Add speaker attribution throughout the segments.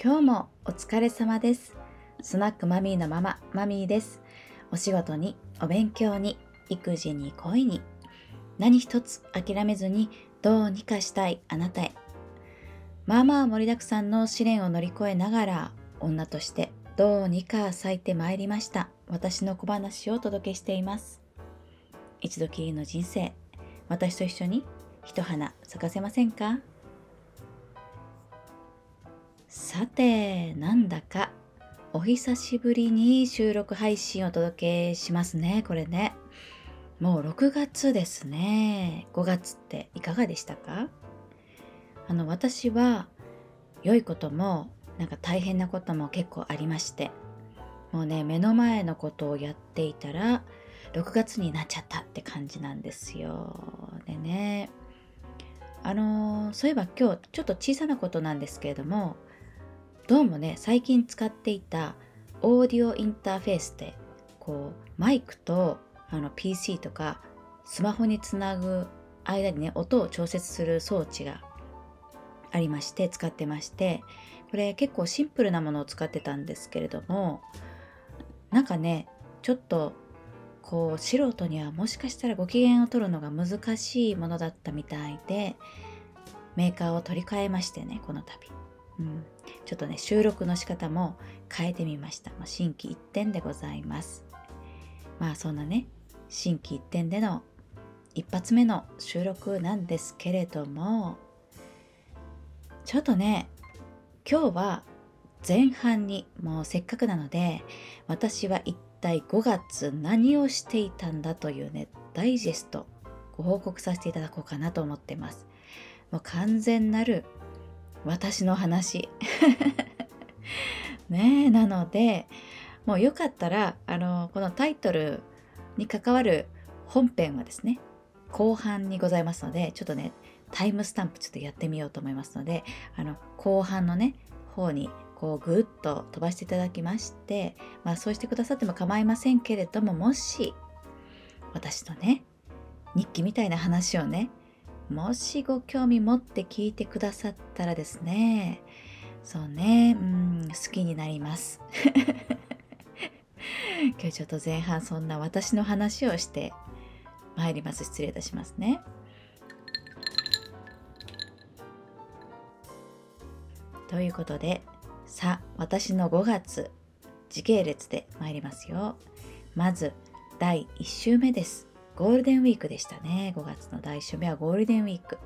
Speaker 1: 今日もお疲れ様です。スナックマミーのマママミーです。お仕事にお勉強に育児に恋に何一つ諦めずにどうにかしたいあなたへ。まあまあ盛りだくさんの試練を乗り越えながら女としてどうにか咲いてまいりました。私の小話をお届けしています。一度きりの人生私と一緒に一花咲かせませんか？さて、なんだかお久しぶりに収録配信をお届けしますね、これね。もう6月ですね。5月っていかがでしたか？あの、私は良いこともなんか大変なことも結構ありまして、もうね、目の前のことをやっていたら、6月になっちゃったって感じなんですよ。でね、あのそういえば今日ちょっと小さなことなんですけれども、どうもね最近使っていたオーディオインターフェースでこうマイクとあの PC とかスマホにつなぐ間にね音を調節する装置がありまして使ってましてこれ結構シンプルなものを使ってたんですけれどもなんかねちょっとこう素人にはもしかしたらご機嫌を取るのが難しいものだったみたいでメーカーを取り替えましてねこの度、うん、ちょっとね収録の仕方も変えてみました、まあ、心機一転でございます。まあそんなね心機一転での一発目の収録なんですけれどもちょっとね今日は前半にもうせっかくなので私は一体5月何をしていたんだというねダイジェストご報告させていただこうかなと思ってます。もう完全なる私の話。ねえなのでもうよかったらあのこのタイトルに関わる本編はですね後半にございますのでちょっとねタイムスタンプちょっとやってみようと思いますのであの後半のね方にこうぐっと飛ばしていただきましてまあそうしてくださっても構いませんけれどももし私のね日記みたいな話をねもしご興味持って聞いてくださったらですね、そうね、うん、好きになります。今日ちょっと前半そんな私の話をして参ります。失礼いたしますね。ということで、さあ、私の5月、時系列で参りますよ。まず、第1週目です。ゴールデンウィークでしたね。5月の第1週目はゴールデンウィーク。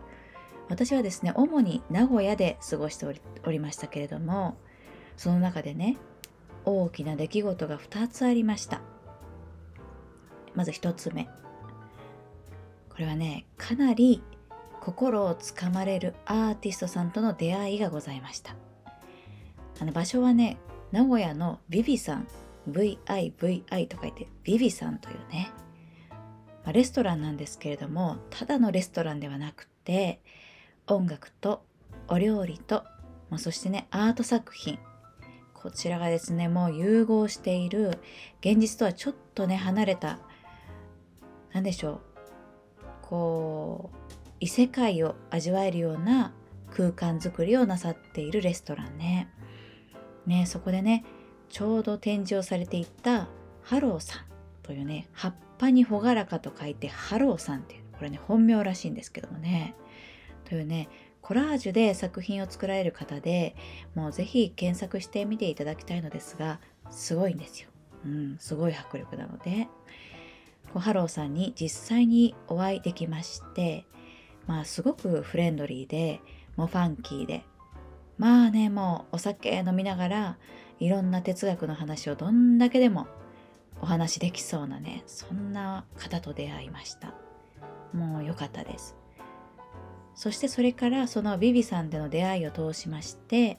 Speaker 1: 私はですね、主に名古屋で過ごしておりましたけれども、その中でね、大きな出来事が2つありました。まず1つ目。これはね、かなり心をつかまれるアーティストさんとの出会いがございました。あの場所はね、名古屋のビビさん、VIVI と書いてビビさんというね、まレストランなんですけれどもただのレストランではなくて音楽とお料理と、まあ、そしてねアート作品こちらがですねもう融合している現実とはちょっとね離れた何でしょうこう異世界を味わえるような空間づくりをなさっているレストランね。ねそこでねちょうど展示をされていたハローさんというね葉っぱに朗らかと書いてハローさんっていうこれね本名らしいんですけどもねというねコラージュで作品を作られる方でもうぜひ検索してみていただきたいのですがすごいんですよ。うん、すごい迫力なのでハローさんに実際にお会いできましてまあすごくフレンドリーでもうファンキーでまあねもうお酒飲みながらいろんな哲学の話をどんだけでもお話できそうなねそんな方と出会いました。もう良かったです。そしてそれからそのビビさんでの出会いを通しまして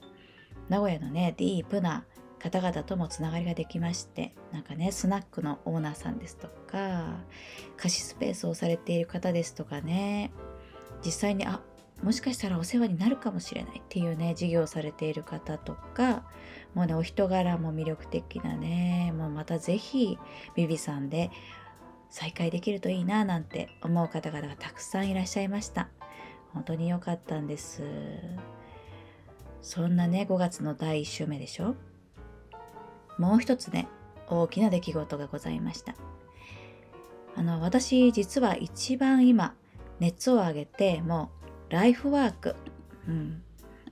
Speaker 1: 名古屋のねディープな方々ともつながりができましてなんかねスナックのオーナーさんですとか貸しスペースをされている方ですとかね実際にあもしかしたらお世話になるかもしれないっていうね事業をされている方とかもうねお人柄も魅力的なね。もうまた是非ビビさんで再会できるといいななんて思う方々がたくさんいらっしゃいました。本当に良かったんです。そんなね5月の第1週目でしょ？もう一つね大きな出来事がございました。あの私実は一番今熱を上げてもうライフワーク、うん、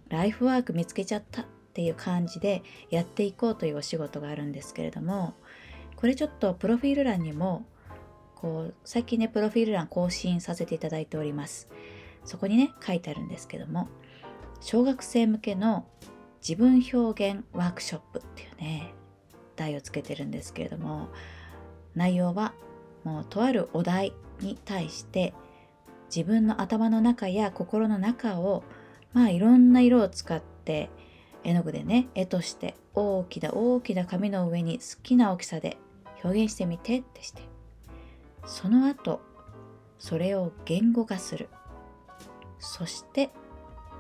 Speaker 1: ライフワーク見つけちゃったっていう感じでやっていこうというお仕事があるんですけれどもこれちょっとプロフィール欄にもこう最近ねプロフィール欄更新させていただいております。そこにね書いてあるんですけども小学生向けの自分表現ワークショップっていうね題をつけてるんですけれども内容はもうとあるお題に対して自分の頭の中や心の中をまあいろんな色を使って絵の具でね絵として大きな大きな紙の上に好きな大きさで表現してみてってして。その後それを言語化する。そして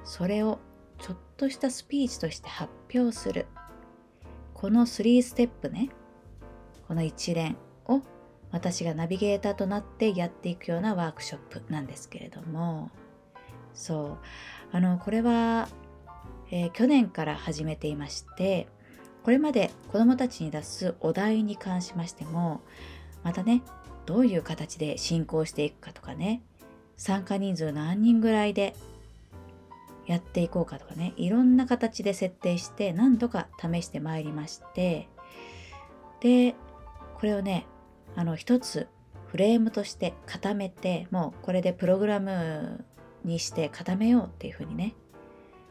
Speaker 1: それをちょっとしたスピーチとして発表する。この3ステップねこの一連を私がナビゲーターとなってやっていくようなワークショップなんですけれども。そう。あのこれは、えー、去年から始めていましてこれまで子どもたちに出すお題に関しましてもまたねどういう形で進行していくかとかね参加人数何人ぐらいでやっていこうかとかねいろんな形で設定して何度か試してまいりましてでこれをねあの一つフレームとして固めてもうこれでプログラムにして固めようっていうふうにね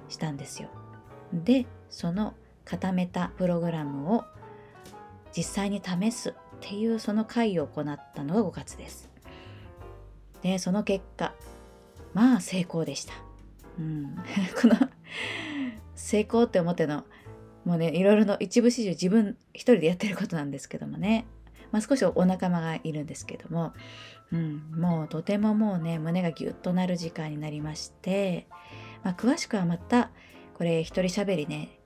Speaker 1: したんですよ。でその固めたプログラムを実際に試すっていうその会を行ったのが5月です。でその結果まあ成功でした。うん、この成功って思ってのもうねいろいろの一部始終自分一人でやってることなんですけどもね、まあ、少しお仲間がいるんですけども、うん、もうとてももうね胸がギュッとなる時間になりまして、まあ、詳しくはまたこれ一人喋りね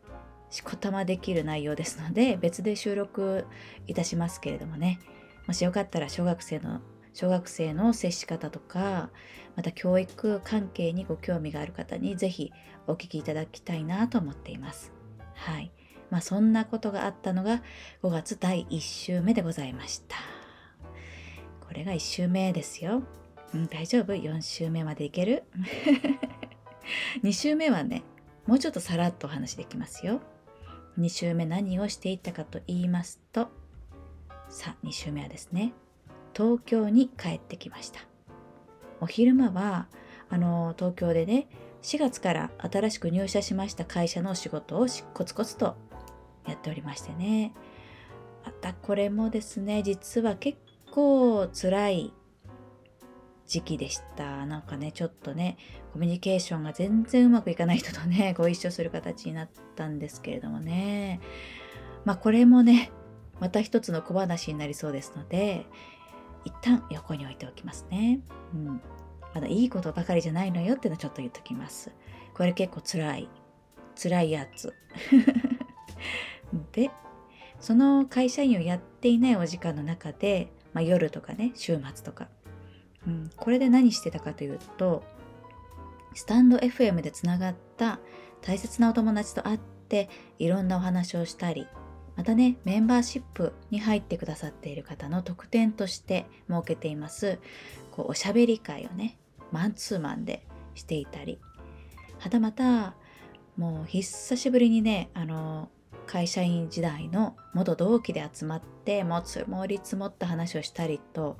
Speaker 1: しこたまできる内容ですので別で収録いたしますけれどもねもしよかったら小学生の小学生の接し方とかまた教育関係にご興味がある方にぜひお聞きいただきたいなと思っています。はい。まあそんなことがあったのが5月第1週目でございました。これが1週目ですよ。うん、大丈夫 ?4 週目までいける ?2 週目はね、もうちょっとさらっとお話できますよ。2週目何をしていったかと言いますと、さあ2週目はですね、東京に帰ってきましたお昼間はあの東京でね4月から新しく入社しました会社の仕事をコツコツとやっておりましてねまたこれもですね実は結構辛い時期でしたなんかねちょっとねコミュニケーションが全然うまくいかない人とね ご一緒する形になったんですけれどもねまあこれもねまた一つの小話になりそうですので一旦横に置いておきますね。うん。まだいいことばかりじゃないのよっていうのはちょっと言っときます。これ結構辛い。辛いやつ。で、その会社員をやっていないお時間の中で、まあ、夜とかね、週末とか、うん、これで何してたかというと、スタンド FM でつながった大切なお友達と会っていろんなお話をしたりまたねメンバーシップに入ってくださっている方の特典として設けています。こうおしゃべり会をねマンツーマンでしていたり。はたまたもう久しぶりにねあの会社員時代の元同期で集まってもう積もり積もった話をしたりと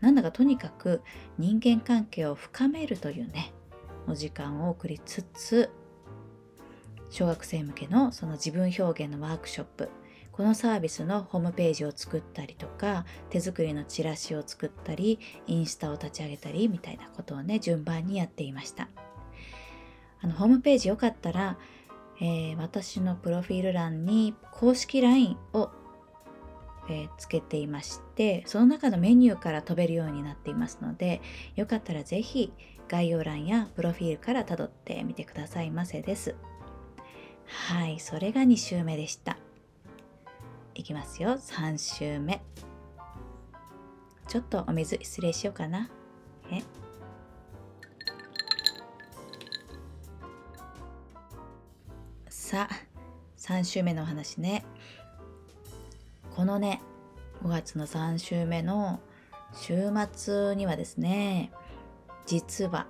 Speaker 1: なんだかとにかく人間関係を深めるというねお時間を送りつつ小学生向けのその自分表現のワークショップこのサービスのホームページを作ったりとか手作りのチラシを作ったりインスタを立ち上げたりみたいなことをね順番にやっていました。あのホームページよかったら、えー、私のプロフィール欄に公式 LINE を、えー、つけていましてその中のメニューから飛べるようになっていますのでよかったら是非概要欄やプロフィールからたどってみてくださいませです。はいそれが2週目でした。いきますよ。3週目。ちょっとお水失礼しようかな。え？さあ3週目の話ね。このね5月の3週目の週末にはですね実は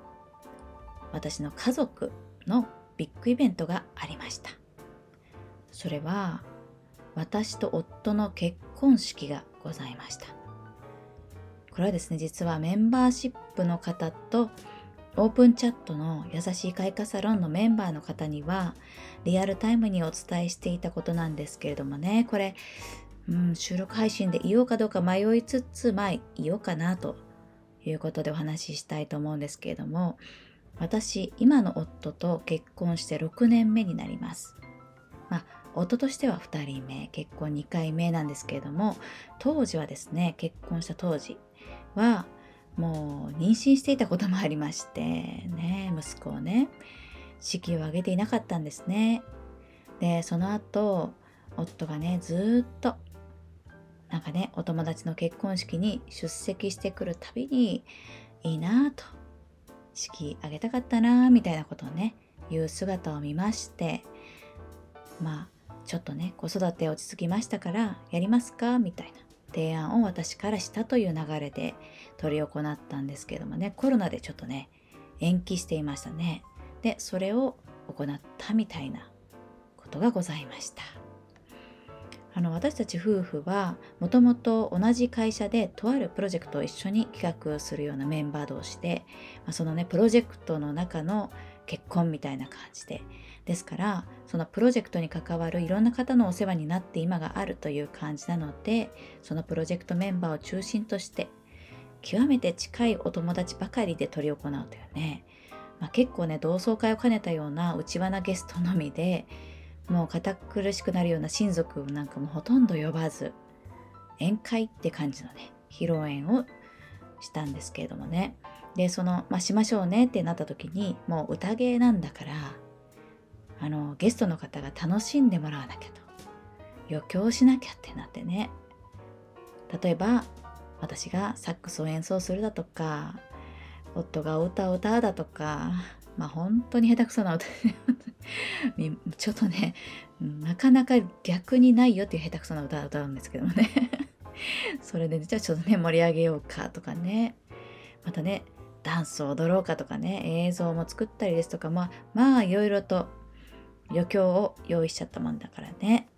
Speaker 1: 私の家族のビッグイベントがありました。それは私と夫の結婚式がございました。これはですね実はメンバーシップの方とオープンチャットの優しい開花サロンのメンバーの方にはリアルタイムにお伝えしていたことなんですけれどもね。これ、うん、収録配信で言おうかどうか迷いつつまあ言おうかなということでお話ししたいと思うんですけれども私今の夫と結婚して6年目になります。まあ夫としては2人目結婚2回目なんですけれども当時はですね結婚した当時はもう妊娠していたこともありましてね息子をね式を挙げていなかったんですね。でその後夫がねずっとなんかねお友達の結婚式に出席してくるたびにいいなぁと式挙げたかったなぁみたいなことをね言う姿を見ましてまあちょっとね子育て落ち着きましたからやりますか？みたいな。提案を私からしたという流れで執り行ったんですけどもね。コロナでちょっとね延期していましたね。でそれを行ったみたいなことがございました。あの私たち夫婦はもともと同じ会社でとあるプロジェクトを一緒に企画するようなメンバー同士で、まあ、そのねプロジェクトの中の結婚みたいな感じでですからそのプロジェクトに関わるいろんな方のお世話になって今があるという感じなのでそのプロジェクトメンバーを中心として極めて近いお友達ばかりで執り行うというね、まあ、結構ね同窓会を兼ねたような内輪なゲストのみでもう堅苦しくなるような親族なんかもほとんど呼ばず宴会って感じのね披露宴をしたんですけれどもね。でその、まあ、しましょうねってなった時にもう宴なんだからあのゲストの方が楽しんでもらわなきゃと。余興しなきゃってなってね。例えば私がサックスを演奏するだとか夫がお歌を歌うだとかまあ本当に下手くそな歌。ちょっとねなかなか逆にないよっていう下手くそな歌を歌うんですけどもね。それでじゃあちょっとね盛り上げようかとかね。またねダンスを踊ろうかとかね映像も作ったりですとかまあまあいろいろと余興を用意しちゃったもんだからね。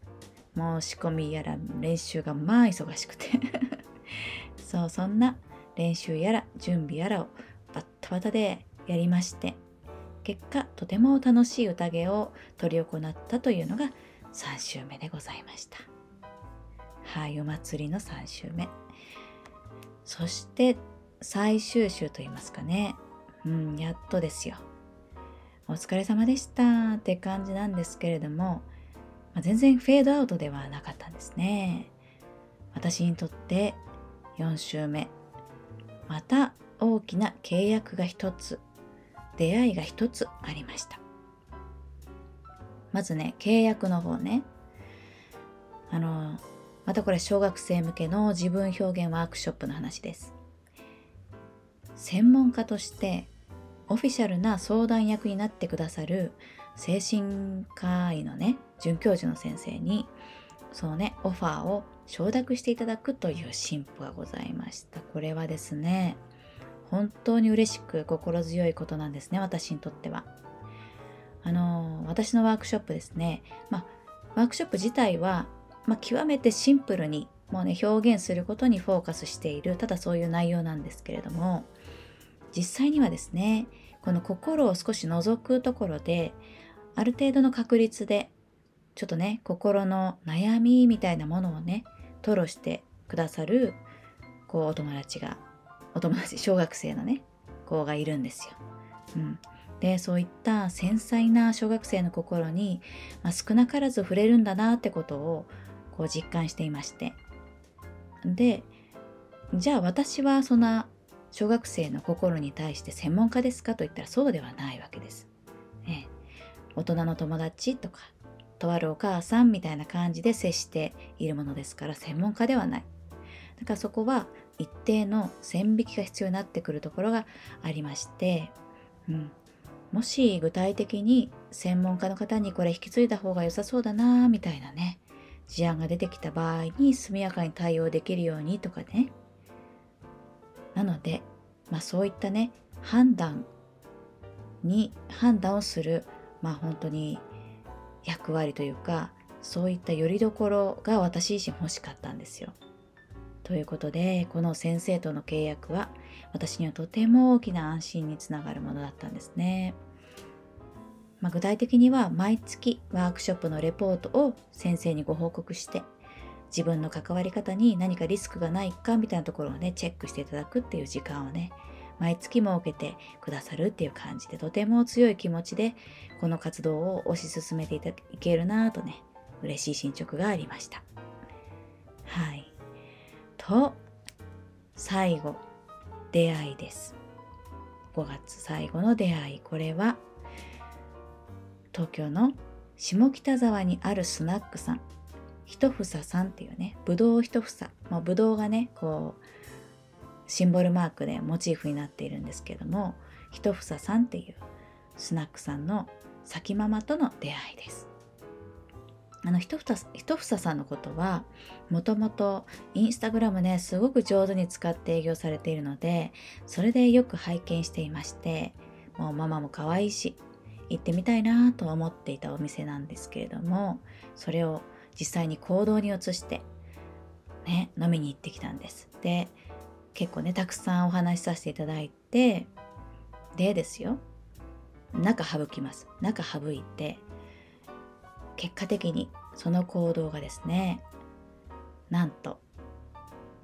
Speaker 1: もう仕込みやら練習がまあ忙しくて。そうそんな練習やら準備やらをバッタバタでやりまして。結果とても楽しい宴を執り行ったというのが3週目でございました。はいお祭りの3週目。そして最終週といいますかね。うんやっとですよ。お疲れ様でしたって感じなんですけれども、まあ、全然フェードアウトではなかったんですね。私にとって4週目、また大きな契約が一つ、出会いが一つありました。まずね、契約の方ね。あの、またこれ小学生向けの自分表現ワークショップの話です。専門家としてオフィシャルな相談役になってくださる精神科医のね准教授の先生にそのねオファーを承諾していただくという進歩がございました。これはですね本当に嬉しく心強いことなんですね私にとっては。あの私のワークショップですねまあワークショップ自体は、まあ、極めてシンプルにもうね表現することにフォーカスしているただそういう内容なんですけれども実際にはですねこの心を少し覗くところである程度の確率でちょっとね心の悩みみたいなものをね吐露してくださるこうお友達がお友達小学生のね子がいるんですよ。うん、でそういった繊細な小学生の心に、まあ、少なからず触れるんだなってことをこう実感していましてでじゃあ私はそんな小学生の心に対して専門家ですかと言ったらそうではないわけです。ね、大人の友達とかとあるお母さんみたいな感じで接しているものですから専門家ではない。だからそこは一定の線引きが必要になってくるところがありまして、うん、もし具体的に専門家の方にこれ引き継いだ方が良さそうだなみたいなね事案が出てきた場合に速やかに対応できるようにとかねなので、まあ、そういったね判断に判断をするまあ本当に役割というかそういったよりどころが私自身欲しかったんですよ。ということでこの先生との契約は私にはとても大きな安心につながるものだったんですね。まあ、具体的には毎月ワークショップのレポートを先生にご報告して自分の関わり方に何かリスクがないかみたいなところをねチェックしていただくっていう時間をね毎月設けてくださるっていう感じでとても強い気持ちでこの活動を推し進めていけるなぁとね嬉しい進捗がありました。はい。と最後出会いです。5月最後の出会い。これは東京の下北沢にあるスナックさん。一房さんっていうねぶどう一房。まあぶどうがねこうシンボルマークでモチーフになっているんですけども一房さんっていうスナックさんの先ママとの出会いです。あの一房一房さんのことはもともとインスタグラムねすごく上手に使って営業されているのでそれでよく拝見していましてもうママも可愛いし行ってみたいなと思っていたお店なんですけれどもそれを実際に行動に移してね飲みに行ってきたんです。で結構ねたくさんお話しさせていただいてでですよ。中省きます。中省いて結果的にその行動がですねなんと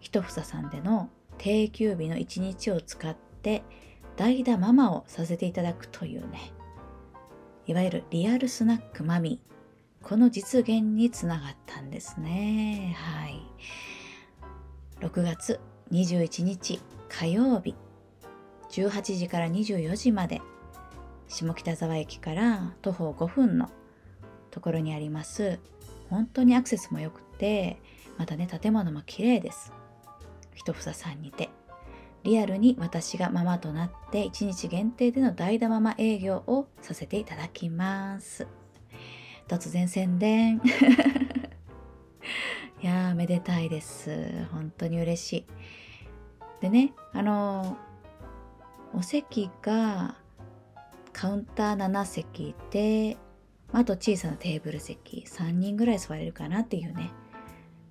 Speaker 1: 一房さんでの定休日の一日を使って代打ママをさせていただくというねいわゆるリアルスナックマミー。この実現につながったんですね。はい。6月21日火曜日18時から24時まで下北沢駅から徒歩5分のところにあります本当にアクセスも良くてまたね建物も綺麗です。一房さんにてリアルに私がママとなって1日限定での代打ママ営業をさせていただきます。突然宣伝。いやーめでたいです。本当に嬉しい。でねあのお席がカウンター7席であと小さなテーブル席。3人ぐらい座れるかなっていうね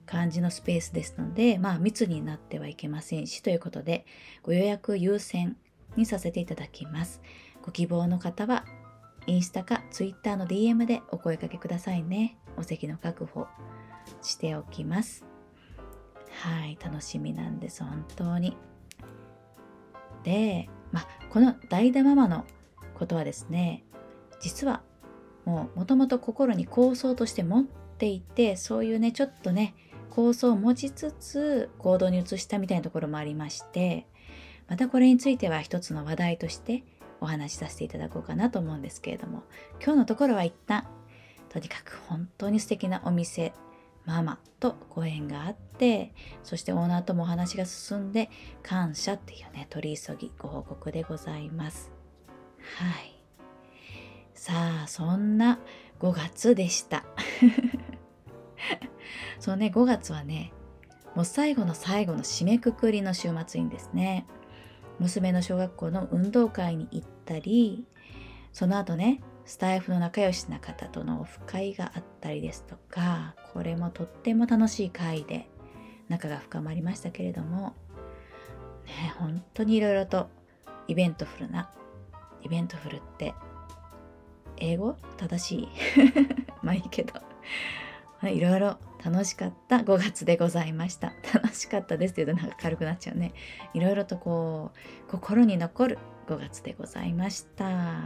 Speaker 1: 感じのスペースですのでまあ密になってはいけませんしということでご予約優先にさせていただきます。ご希望の方はインスタかツイッターの DM でお声かけくださいね。お席の確保しておきます。はい楽しみなんです本当に。で、まあ、この代打ママのことはですね実はもうもともと心に構想として持っていてそういうねちょっとね構想を持ちつつ行動に移したみたいなところもありましてまたこれについては一つの話題としてお話しさせていただこうかなと思うんですけれども今日のところは一旦とにかく本当に素敵なお店ママとご縁があってそしてオーナーともお話が進んで感謝っていうね取り急ぎご報告でございます。はい。さあそんな5月でした。そうね5月はねもう最後の最後の締めくくりの週末にですね娘の小学校の運動会に行ったりその後ねスタエフの仲良しな方とのオフ会があったりですとかこれもとっても楽しい会で仲が深まりましたけれどもね本当にいろいろと eventful な eventful って英語正しい？まあいいけど。いろいろ楽しかった5月でございました。楽しかったですって言うとなんか軽くなっちゃうね。いろいろとこう心に残る5月でございました。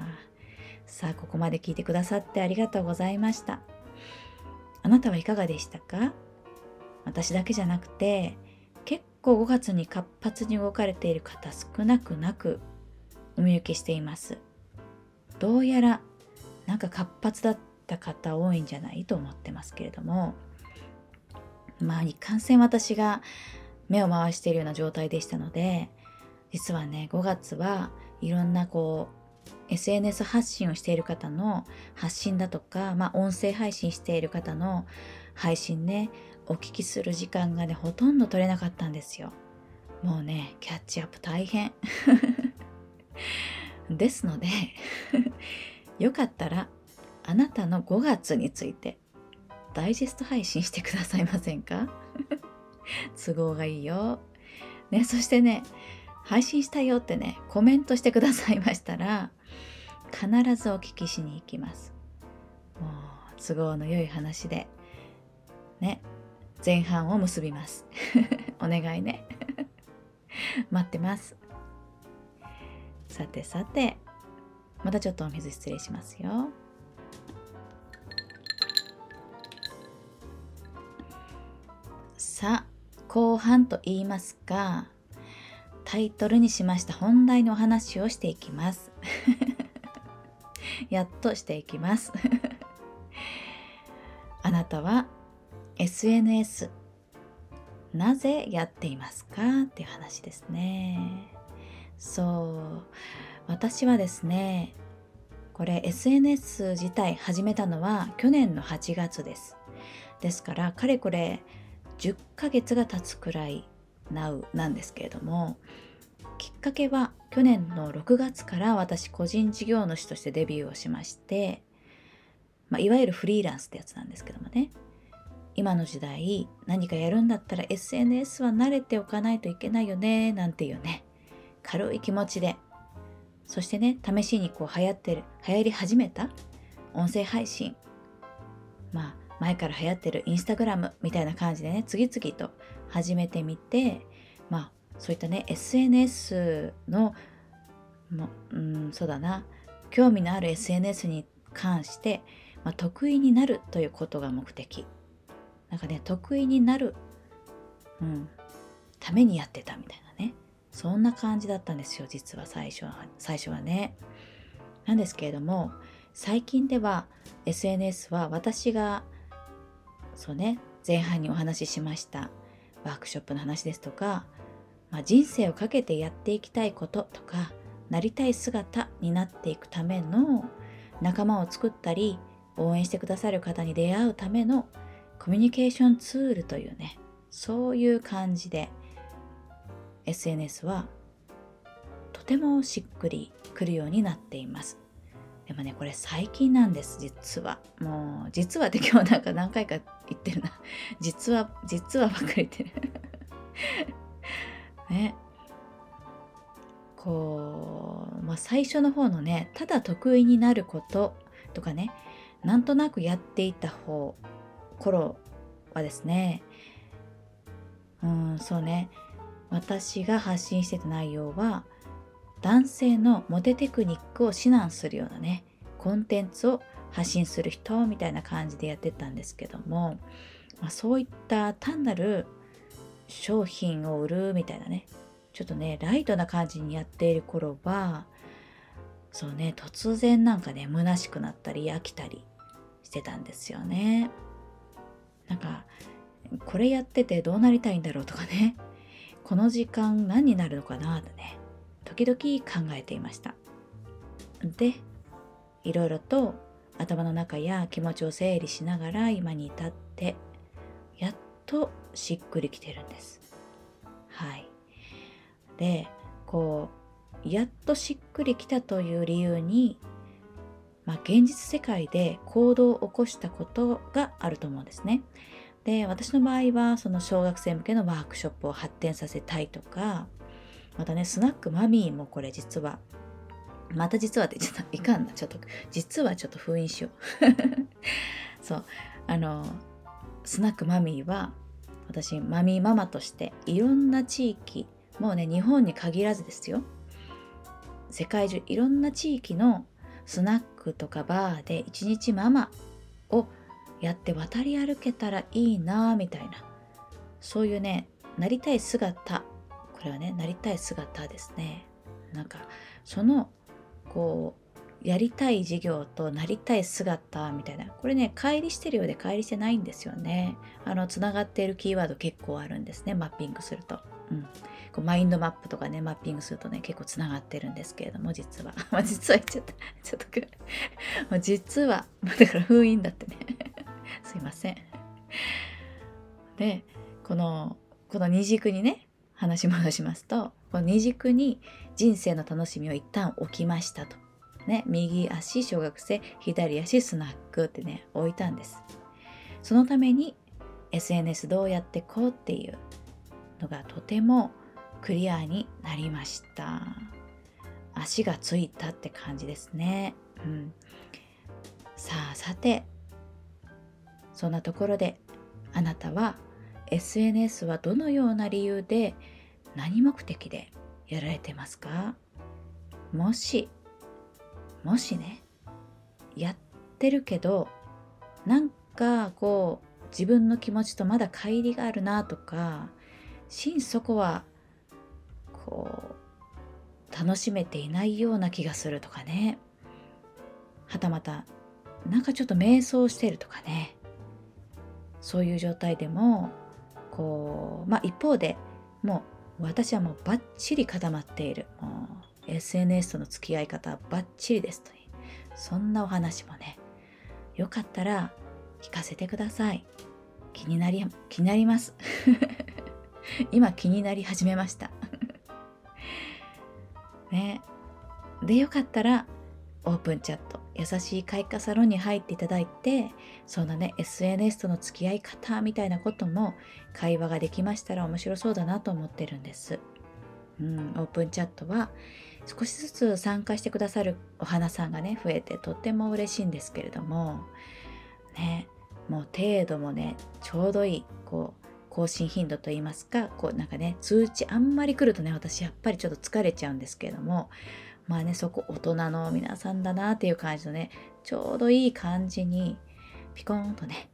Speaker 1: さあ、ここまで聞いてくださってありがとうございました。あなたはいかがでしたか？私だけじゃなくて、結構5月に活発に動かれている方少なくなくお見受けしています。どうやらなんか活発だった方多いんじゃない？と思ってますけれども、まあ、いかんせん私が目を回しているような状態でしたので、実はね、5月はいろんなこう、SNS 発信をしている方の発信だとか、まあ、音声配信している方の配信ねお聞きする時間がねほとんど取れなかったんですよ。もうねキャッチアップ大変。ですのでよかったらあなたの5月についてダイジェスト配信してくださいませんか？都合がいいよ。ね、そしてね、配信したよってね、コメントしてくださいましたら、必ずお聞きしに行きます。もう、都合の良い話で、ね、前半を結びます。お願いね。待ってます。さてさて、またちょっとお水失礼しますよ。さあ、後半と言いますか、タイトルにしました本題のお話をしていきます。やっとしていきます。あなたは SNS なぜやっていますか？っていう話ですね。そう私はですねこれ SNS 自体始めたのは去年の8月ですですからかれこれ10ヶ月が経つくらいなうなんですけれどもきっかけは去年の6月から私個人事業主としてデビューをしまして、まあ、いわゆるフリーランスってやつなんですけどもね。今の時代何かやるんだったら SNS は慣れておかないといけないよねなんていうね軽い気持ちで。そしてね試しにこう流行ってる流行り始めた音声配信。まあ前から流行ってるインスタグラムみたいな感じでね次々と始めてみてまあそういったね SNS のもうんそうだな興味のある SNS に関して、まあ、得意になるということが目的。なんかね得意になる、うん、ためにやってたみたいなね。そんな感じだったんですよ実は最初は。最初はね。なんですけれども最近では SNS は私がそうね。前半にお話ししましたワークショップの話ですとか、まあ、人生をかけてやっていきたいこととかなりたい姿になっていくための仲間を作ったり応援してくださる方に出会うためのコミュニケーションツールというねそういう感じで SNS はとてもしっくりくるようになっています。でもねこれ最近なんです実は。もう実はって今日なんか何回か言ってるな。実は実はばっかり言ってる。ね。こう、まあ、最初の方のねただ得意になることとかねなんとなくやっていた方頃はですねうんそうね。私が発信してた内容は男性のモテテクニックを指南するようなねコンテンツを発信する人みたいな感じでやってたんですけども、まあ、そういった単なる商品を売るみたいなねちょっとねライトな感じにやっている頃はそうね突然なんかね虚しくなったり飽きたりしてたんですよね。なんかこれやっててどうなりたいんだろうとかねこの時間何になるのかなってね時々考えていましたでいろいろと頭の中や気持ちを整理しながら今に至ってやっとしっくりきてるんですはいでこうやっとしっくりきたという理由にまあ、現実世界で行動を起こしたことがあると思うんですね。で私の場合はその小学生向けのワークショップを発展させたいとかまたねスナックマミーもこれ実はまた実はってちょっといかんなちょっと実はちょっと封印しよう。そう。あのスナックマミーは私マミーママとしていろんな地域もうね日本に限らずですよ。世界中いろんな地域のスナックとかバーで一日ママをやって渡り歩けたらいいなみたいな。そういうねなりたい姿。これはねなりたい姿ですね。なんかそのこうやりたい事業となりたい姿みたいな。これね乖離してるようで乖離してないんですよね。あのつながっているキーワード結構あるんですね。マッピングすると。うん、こうマインドマップとかねマッピングするとね結構つながってるんですけれども実は。実は言っちゃった。ちょっとまあ実は。だから封印だってね。すいません。でこのこの二軸にね話戻しますとこの二軸に人生の楽しみを一旦置きましたと。ね、右足小学生左足スナックってね置いたんです。そのために SNS どうやってこうっていうのがとてもクリアになりました。足がついたって感じですね、うん、さあさてそんなところであなたは SNS はどのような理由で何目的でやられてますか？もしもしねやってるけどなんかこう自分の気持ちとまだ乖離があるなとか心底はこう楽しめていないような気がするとかね。はたまたなんかちょっと迷走してるとかね。そういう状態でもこうまあ一方でもう私はもうバッチリ固まっている。もう SNS との付き合い方はバッチリですという。そんなお話もねよかったら聞かせてください。気になり気になります。今気になり始めました。ね。でよかったらオープンチャット。優しい開花サロンに入っていただいてそんなね SNS との付き合い方みたいなことも会話ができましたら面白そうだなと思ってるんです。うん、オープンチャットは少しずつ参加してくださるお花さんがね増えてとっても嬉しいんですけれどもねもう程度もねちょうどいいこう更新頻度といいますかこうなんかね通知あんまり来るとね私やっぱりちょっと疲れちゃうんですけれどもまあねそこ大人の皆さんだなっていう感じのねちょうどいい感じにピコンとね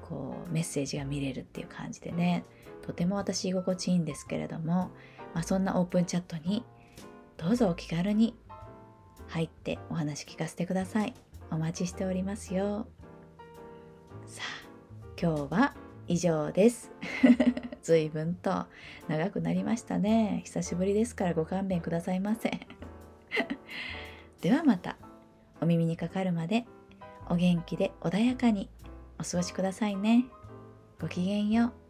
Speaker 1: こうメッセージが見れるっていう感じでねとても私居心地いいんですけれども、まあ、そんなオープンチャットにどうぞお気軽に入ってお話聞かせてください。お待ちしておりますよ。さあ今日は以上です。随分と長くなりましたね。久しぶりですからご勘弁くださいませ。ではまたお耳にかかるまでお元気で穏やかにお過ごしくださいね。ごきげんよう。